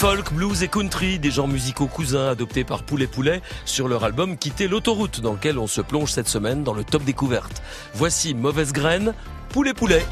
Folk, blues et country, des genres musicaux cousins adoptés par Poulet Poulet sur leur album Quitter l'autoroute, dans lequel on se plonge cette semaine dans le top découverte. Voici Mauvaise Graine, Poulet Poulet.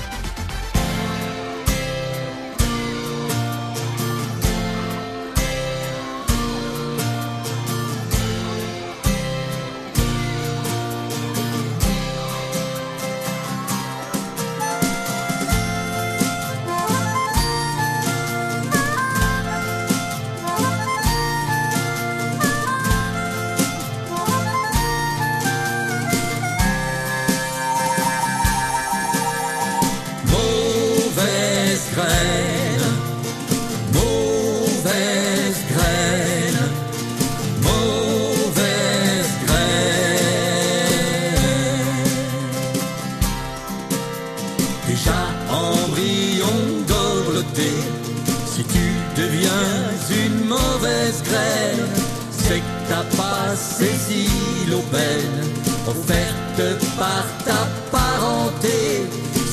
c'est que t'as pas saisi l'aubaine offerte par ta parenté.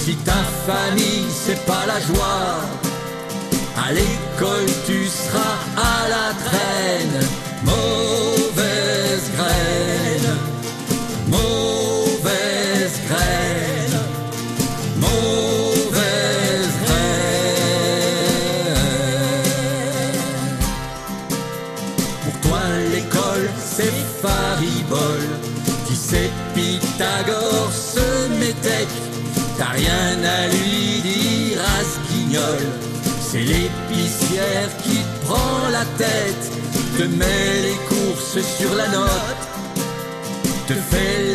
Si ta famille c'est pas la joie, à l'école tu seras à la traîne. mandragore se. T'as rien à lui dire à ce guignol. C'est l'épicière qui te prend la tête, te met les courses sur la note, te fait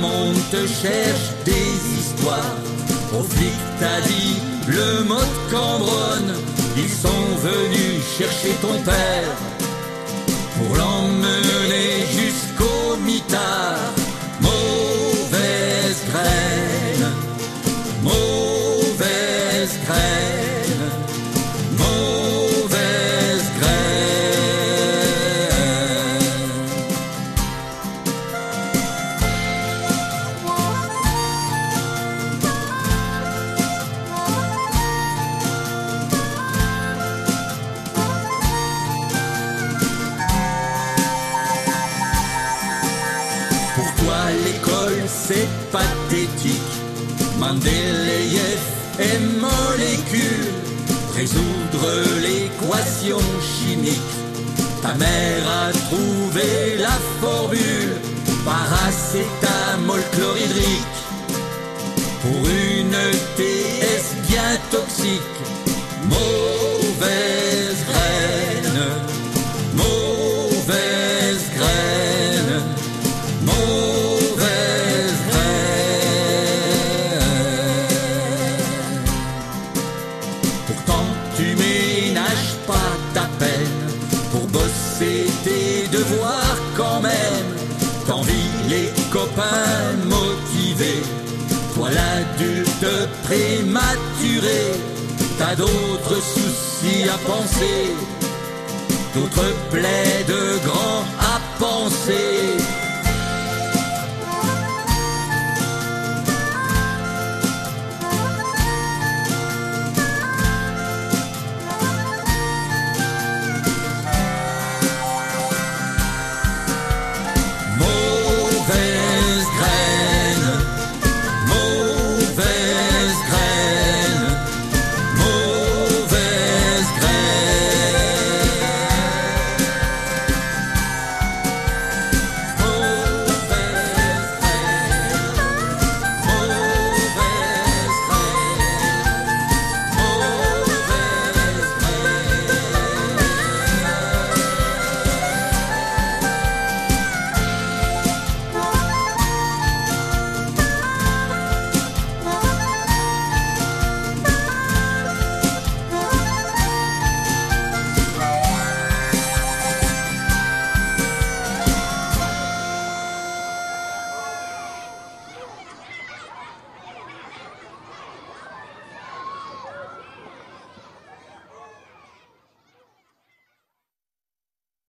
monde te cherche des histoires. Au flic t'as dit le mot de Cambronne. Ils sont venus chercher ton père Mendeleïev et molécules, résoudre l'équation chimique. Ta mère a trouvé la formule paracétamol chlorhydrique pour une TS bien toxique. T'envis les copains motivés, toi l'adulte prématuré. T'as d'autres soucis à penser, d'autres plaies de.